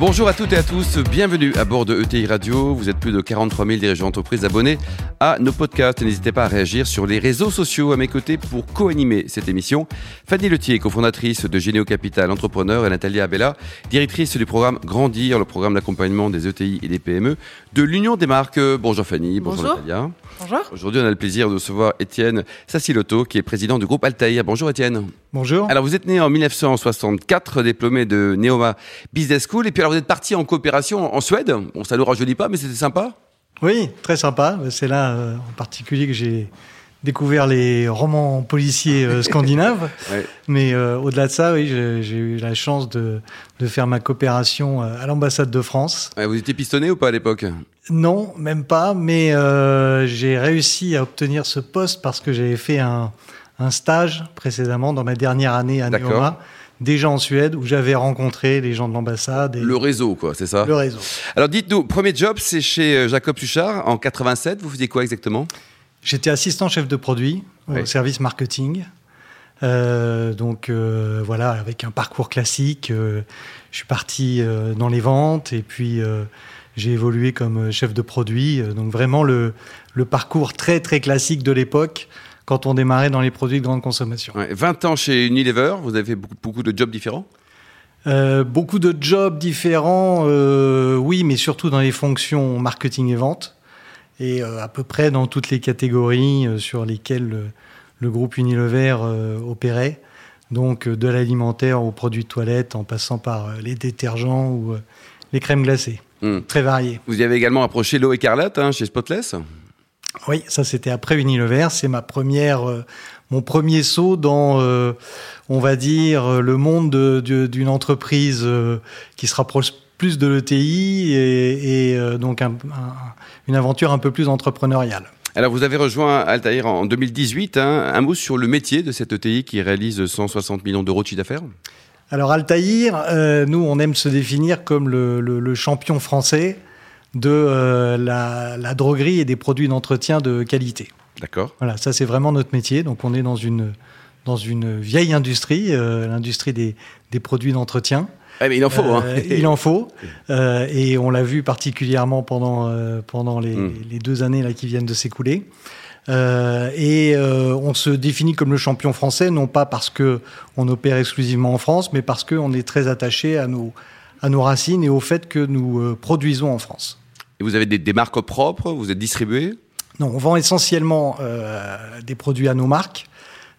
Bonjour à toutes et à tous, bienvenue à bord de ETI Radio. Vous êtes plus de 43 000 dirigeants d'entreprise abonnés à nos podcasts. N'hésitez pas à réagir sur les réseaux sociaux à mes côtés pour co-animer cette émission. Fanny Letier, cofondatrice de Généo Capital Entrepreneur et Natalia Abella, directrice du programme Grandir, le programme d'accompagnement des ETI et des PME de l'Union des marques. Bonjour Fanny, bonjour, Natalia. Bonjour. Aujourd'hui, on a le plaisir de recevoir Étienne Sassilotto, qui est président du groupe Altaïr. Bonjour Étienne. Bonjour. Alors, vous êtes né en 1964, diplômé de Neoma Business School, et puis alors vous êtes parti en coopération en Suède. Bon, ça ne nous rajeunit pas, mais c'était sympa. Oui, très sympa. C'est là, euh, en particulier, que j'ai découvert les romans policiers euh, scandinaves. Ouais. Mais euh, au-delà de ça, oui, j'ai eu la chance de, de faire ma coopération à l'ambassade de France. Ouais, Vous étiez pistonné ou pas à l'époque? Non, même pas, mais j'ai réussi à obtenir ce poste parce que j'avais fait un, un stage précédemment dans ma dernière année à. Neoma, déjà en Suède, où j'avais rencontré les gens de l'ambassade et Le réseau, quoi, c'est ça le réseau. Alors, dites-nous, premier job, c'est chez euh, Jacob Suchard en 87. Vous faisiez quoi exactement? J'étais assistant chef de produit au service marketing. Euh, donc euh, voilà, avec un parcours classique, euh, je suis parti dans les ventes et puis j'ai évolué comme chef de produit. Donc vraiment le, le parcours très très classique de l'époque quand on démarrait dans les produits de grande consommation. Ouais, 20 ans chez Unilever, vous avez fait beaucoup, beaucoup de jobs différents? Euh, beaucoup de jobs différents, euh, oui, mais surtout dans les fonctions marketing et vente, et euh, à peu près dans toutes les catégories sur lesquelles le groupe Unilever opérait, donc de l'alimentaire aux produits de toilette, en passant par les détergents ou les crèmes glacées, Hmm. très variés. Vous y avez également approché l'eau écarlate hein, chez Spotless? Oui, ça c'était après Unilever, c'est ma première, euh, mon premier saut dans, euh, on va dire, euh, le monde de- de- d'une entreprise euh, qui se rapproche plus de l'ETI et, et, donc un- un- une aventure un peu plus entrepreneuriale. Alors, vous avez rejoint Altaïr en 2018. hein. Un mot sur le métier de cette ETI qui réalise 160 millions d'euros de chiffre d'affaires Alors Altaïr, euh, nous on aime se définir comme le, le- le champion français de euh, la, la droguerie et des produits d'entretien de qualité. D'accord. Voilà, ça c'est vraiment notre métier. Donc on est dans une, dans une vieille industrie, euh, l'industrie des, des produits d'entretien. Eh, mais il en faut. hein. Euh, il en faut. Et on l'a vu particulièrement pendant, pendant les, Mm. les deux années là, qui viennent de s'écouler. Euh, et euh, on se définit comme le champion français, non pas parce que on opère exclusivement en France, mais parce qu'on est très attaché à nos, à nos racines et au fait que nous euh, produisons en France. Et vous avez des, des marques propres, vous êtes distribué? Non, on vend essentiellement euh, des produits à nos marques.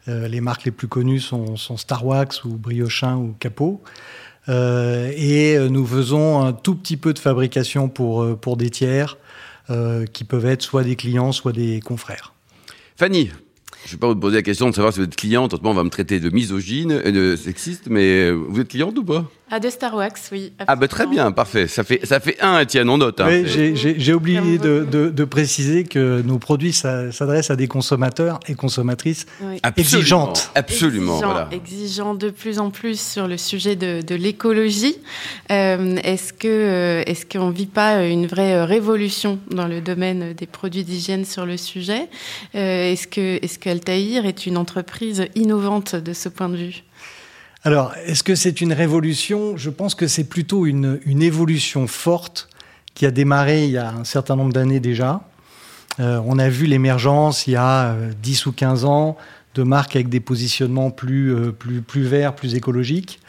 Euh, les marques les plus connues sont, sont Star Wax ou Briochin ou Capot. Euh, et nous faisons un tout petit peu de fabrication pour, pour des tiers, qui peuvent être soit des clients, soit des confrères. Fanny, je ne vais pas vous poser la question de savoir si vous êtes cliente. Autrement, on va me traiter de misogyne et de sexiste, mais vous êtes cliente ou pas? Ah, de Star Wax, oui. Ah, bah très bien, parfait. Ça fait, ça fait un, Étienne, on note. hein. Oui, j'ai- oublié de, de- de préciser que nos produits s'a- s'adressent à des consommateurs et consommatrices Oui. Absolument, exigeantes. Absolument, exigeant, voilà. exigeant de plus en plus sur le sujet de, de l'écologie. Euh, est-ce que euh, est-ce qu'on vit pas une vraie révolution dans le domaine des produits d'hygiène sur le sujet? Euh, Est-ce que est-ce qu'Altaïr est une entreprise innovante de ce point de vue? Alors, est-ce que c'est une révolution? Je pense que c'est plutôt une, évolution forte qui a démarré il y a un certain nombre d'années déjà. Euh, on a vu l'émergence il y a euh, 10 ou 15 ans de marques avec des positionnements plus, euh, plus, plus verts, plus écologiques.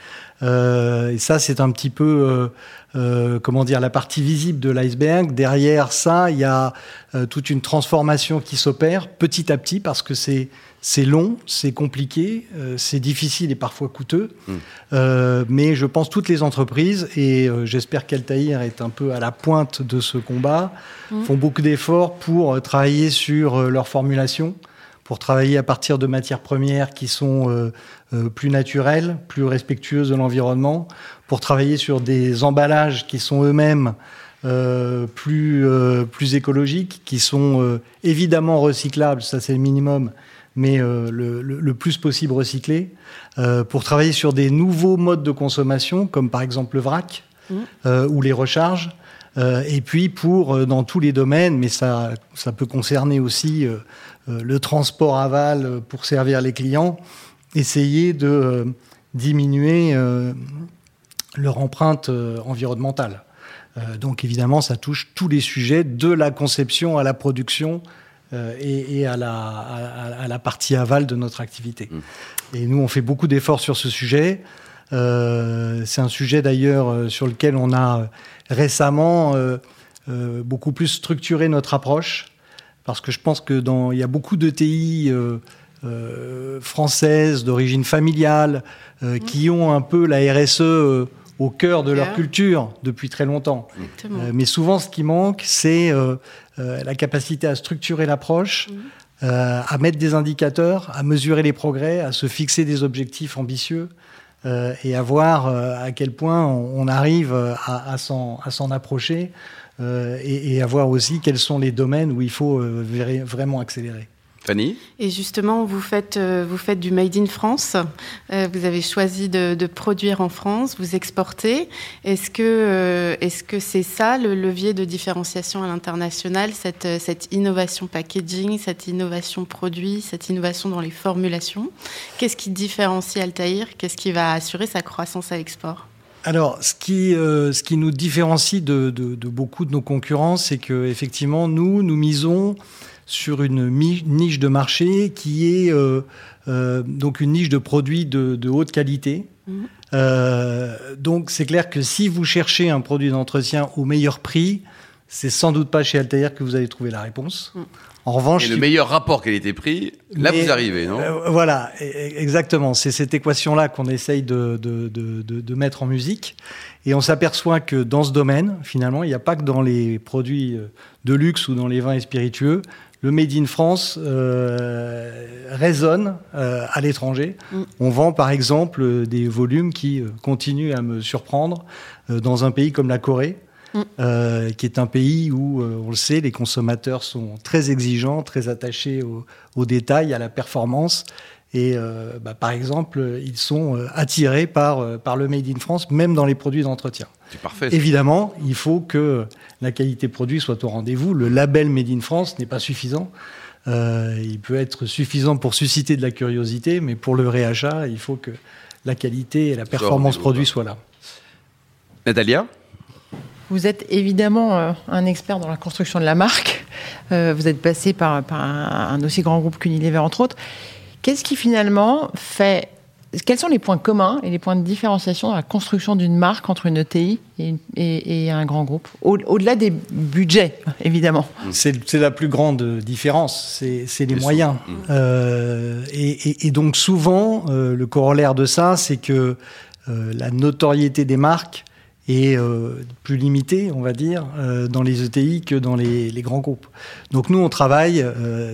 Euh, et ça, c'est un petit peu, euh, euh, comment dire, la partie visible de l'iceberg. Derrière ça, il y a euh, toute une transformation qui s'opère petit à petit parce que c'est c'est long, c'est compliqué, euh, c'est difficile et parfois coûteux. Mm. Euh, mais je pense toutes les entreprises, et euh, j'espère qu'Altaïr est un peu à la pointe de ce combat, Mm. font beaucoup d'efforts pour euh, travailler sur euh, leur formulation, pour travailler à partir de matières premières qui sont euh, euh, plus naturelles, plus respectueuses de l'environnement, pour travailler sur des emballages qui sont eux-mêmes euh, plus, plus écologiques, qui sont évidemment recyclables, ça c'est le minimum, mais le, le- le plus possible recyclés, pour travailler sur des nouveaux modes de consommation, comme par exemple le vrac, mmh. ou les recharges. et puis pour dans tous les domaines, mais ça, ça peut concerner aussi le transport aval pour servir les clients, essayer de diminuer leur empreinte environnementale. donc évidemment, ça touche tous les sujets, de la conception à la production euh, et, à, la, à, la, partie aval de notre activité. Mm. Et nous, on fait beaucoup d'efforts sur ce sujet. Euh, c'est un sujet d'ailleurs euh, sur lequel on a récemment beaucoup plus structuré notre approche, parce que je pense que dans, il y a beaucoup de TI françaises d'origine familiale mm. qui ont un peu la RSE au cœur de leur culture depuis très longtemps. Euh, mais souvent, ce qui manque, c'est euh, euh, la capacité à structurer l'approche, mhm. à mettre des indicateurs, à mesurer les progrès, à se fixer des objectifs ambitieux. et à voir à quel point on, arrive à, à s'en approcher et, et, à voir aussi quels sont les domaines où il faut vraiment accélérer. Fanny? Et justement, vous faites, euh, vous faites du Made in France. Euh, vous avez choisi de, produire en France, vous exportez. Est-ce que euh, est-ce que c'est ça le levier de différenciation à l'international, cette, cette innovation packaging, cette innovation produit, cette innovation dans les formulations? Qu'est-ce qui différencie Altaïr? Qu'est-ce qui va assurer sa croissance à l'export? Alors, ce qui, ce qui nous différencie de, de, de, beaucoup de nos concurrents, c'est que effectivement, nous, nous misons sur une niche de marché qui est euh, euh, donc une niche de produits de, haute qualité. Mhm. Euh, donc c'est clair que si vous cherchez un produit d'entretien au meilleur prix, c'est sans doute pas chez Altair que vous allez trouver la réponse. Mhm. En revanche, et le meilleur rapport qualité-prix, là vous arrivez, non Voilà, e, e, exactement. C'est cette équation-là qu'on essaye de, de, de, mettre en musique. Et on s'aperçoit que dans ce domaine, finalement, il n'y a pas que dans les produits de luxe ou dans les vins et spiritueux le Made in France euh, résonne euh, à l'étranger. Mm. On vend par exemple des volumes qui euh, continuent à me surprendre dans un pays comme la Corée. Mm. qui est un pays où, on le sait, les consommateurs sont très exigeants, très attachés aux détails, à la performance. Et bah, par exemple, ils sont attirés par, par le Made in France, même dans les produits d'entretien. Parfait. Évidemment, il faut que la qualité produit soit au rendez-vous. Le label Made in France n'est pas suffisant. Euh, il peut être suffisant pour susciter de la curiosité, mais pour le réachat, il faut que la qualité et la performance produit soient là. Natalia? Vous êtes évidemment euh, un expert dans la construction de la marque. Euh, vous êtes passé par, par un, aussi grand groupe qu'Unilever, entre autres. Qu'est-ce qui finalement fait quels sont les points communs et les points de différenciation dans la construction d'une marque entre une ETI et, un grand groupe? Au-delà des budgets, évidemment. C'est la plus grande différence, c'est les moyens. Euh, et, donc souvent, euh, le corollaire de ça, c'est que euh, la notoriété des marques est plus limitée, on va dire, dans les ETI que dans les, grands groupes. Donc nous, on travaille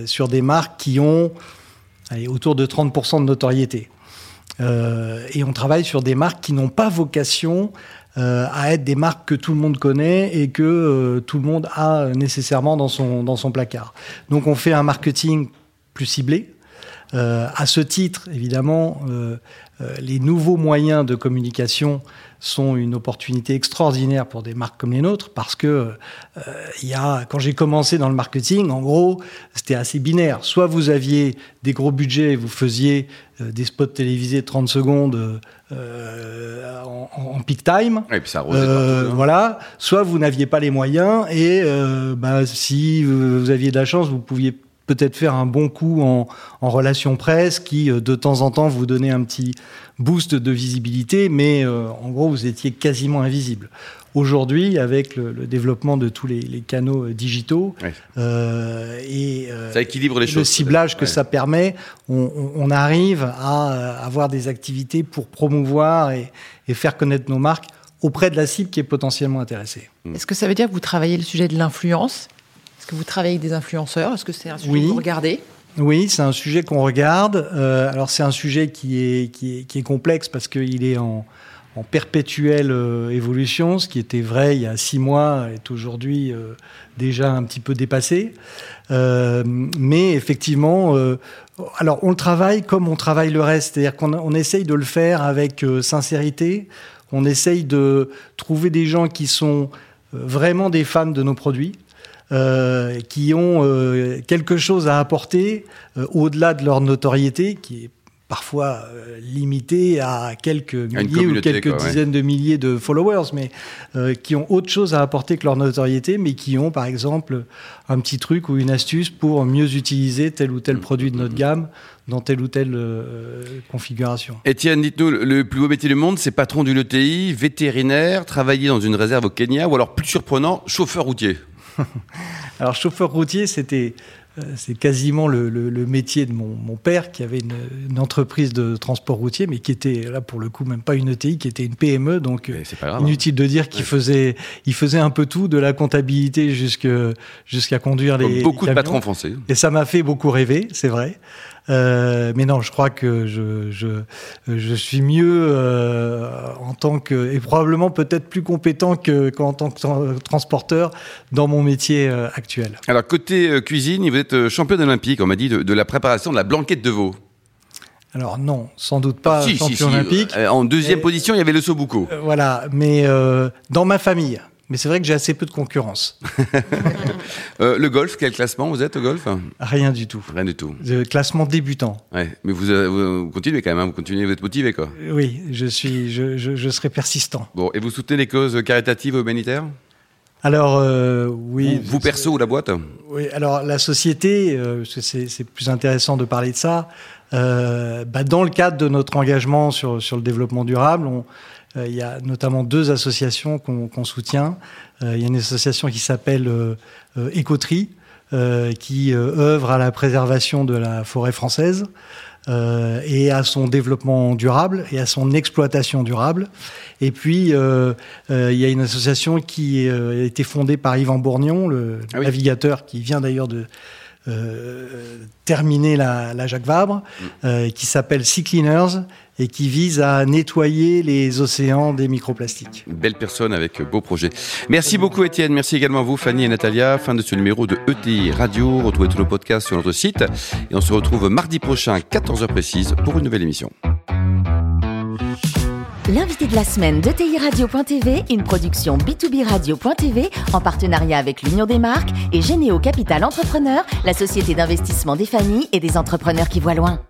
sur des marques qui ont allez, autour de 30% de notoriété. Euh, et on travaille sur des marques qui n'ont pas vocation euh, à être des marques que tout le monde connaît et que euh, tout le monde a nécessairement dans son, dans son placard. Donc on fait un marketing plus ciblé. À ce titre, évidemment, les nouveaux moyens de communication sont une opportunité extraordinaire pour des marques comme les nôtres parce que euh, il y a, quand j'ai commencé dans le marketing, en gros, c'était assez binaire. Soit vous aviez des gros budgets et vous faisiez euh, des spots télévisés de 30 secondes euh, en, en, peak time. Et puis ça hein. Voilà. Soit vous n'aviez pas les moyens et bah, si vous aviez de la chance, vous pouviez peut-être faire un bon coup en, en relation presse qui, de temps en temps, vous donnait un petit boost de visibilité, mais euh, en gros, vous étiez quasiment invisible. Aujourd'hui, avec le, développement de tous les, canaux euh, digitaux euh, et ça équilibre les le choses, ciblage que ça permet, on, arrive à avoir des activités pour promouvoir et, faire connaître nos marques auprès de la cible qui est potentiellement intéressée. Mm. Est-ce que ça veut dire que vous travaillez le sujet de l'influence que vous travaillez avec des influenceurs Est-ce que c'est un sujet que vous regardez? Oui, c'est un sujet qu'on regarde. Euh, alors c'est un sujet qui est, qui est, qui est complexe parce qu'il est en, en perpétuelle euh, évolution. Ce qui était vrai il y a six mois est aujourd'hui euh, déjà un petit peu dépassé. mais effectivement, alors on le travaille comme on travaille le reste, c'est-à-dire qu'on on essaye de le faire avec sincérité. on essaye de trouver des gens qui sont vraiment des fans de nos produits. Qui ont quelque chose à apporter au-delà de leur notoriété, qui est parfois euh, limité à quelques milliers ou quelques dizaines de milliers de followers, mais euh, qui ont autre chose à apporter que leur notoriété, mais qui ont par exemple un petit truc ou une astuce pour mieux utiliser tel ou tel produit de notre gamme dans telle ou telle euh, configuration. Étienne, dites-nous, le plus beau métier du monde, c'est patron d'une ETI, vétérinaire, travailler dans une réserve au Kenya, ou alors plus surprenant, chauffeur routier? Alors chauffeur routier, c'était euh, c'est quasiment le, métier de mon, père qui avait une, entreprise de transport routier, mais qui était là pour le coup même pas une ETI, qui était une PME. Donc hein. inutile de dire qu'il faisait, il faisait un peu tout, de la comptabilité jusqu'à conduire Comme les. Beaucoup de patrons français. Et ça m'a fait beaucoup rêver, c'est vrai. Euh, mais non, je crois que je, je, je suis mieux euh, en tant que et probablement peut-être plus compétent qu'en tant que transporteur dans mon métier euh, actuel. Alors côté cuisine, vous êtes champion olympique, on m'a dit, de, la préparation de la blanquette de veau. Alors non, sans doute pas champion olympique. en deuxième position, il y avait le sobuco. voilà, mais dans ma famille. Mais c'est vrai que j'ai assez peu de concurrence. Euh, le golf, quel classement vous êtes au golf? Rien du tout. Rien du tout. classement débutant. Ouais, mais euh, vous, continuez quand même, hein, vous continuez, vous êtes motivé quoi. Oui, je suis, je, je, serai persistant. Bon, et vous soutenez les causes caritatives ou humanitaires? Alors euh, oui. Vous, perso ou la boîte? Oui. Alors la société, c'est plus intéressant de parler de ça. Bah, dans le cadre de notre engagement sur sur le développement durable, on, euh, il y a notamment deux associations qu'on soutient. Euh, il y a une association qui s'appelle euh, Écotri, qui œuvre à la préservation de la forêt française. et à son développement durable et à son exploitation durable. Et puis, il y a une association qui a été fondée par Yvan Bourgnon, le ah navigateur qui vient d'ailleurs de terminer la, Jacques Vabre, mm. qui s'appelle Sea Cleaners et qui vise à nettoyer les océans des microplastiques. belle personne avec beau projet. Merci beaucoup Étienne, merci également à vous Fanny et Natalia. Fin de ce numéro de ETI Radio. Retrouvez tous nos podcasts sur notre site et on se retrouve mardi prochain à 14h précise pour une nouvelle émission. L'invité de la semaine de Radio.tv, une production B2B Radio.tv en partenariat avec l'Union des marques et Généo Capital Entrepreneur, la société d'investissement des familles et des entrepreneurs qui voient loin.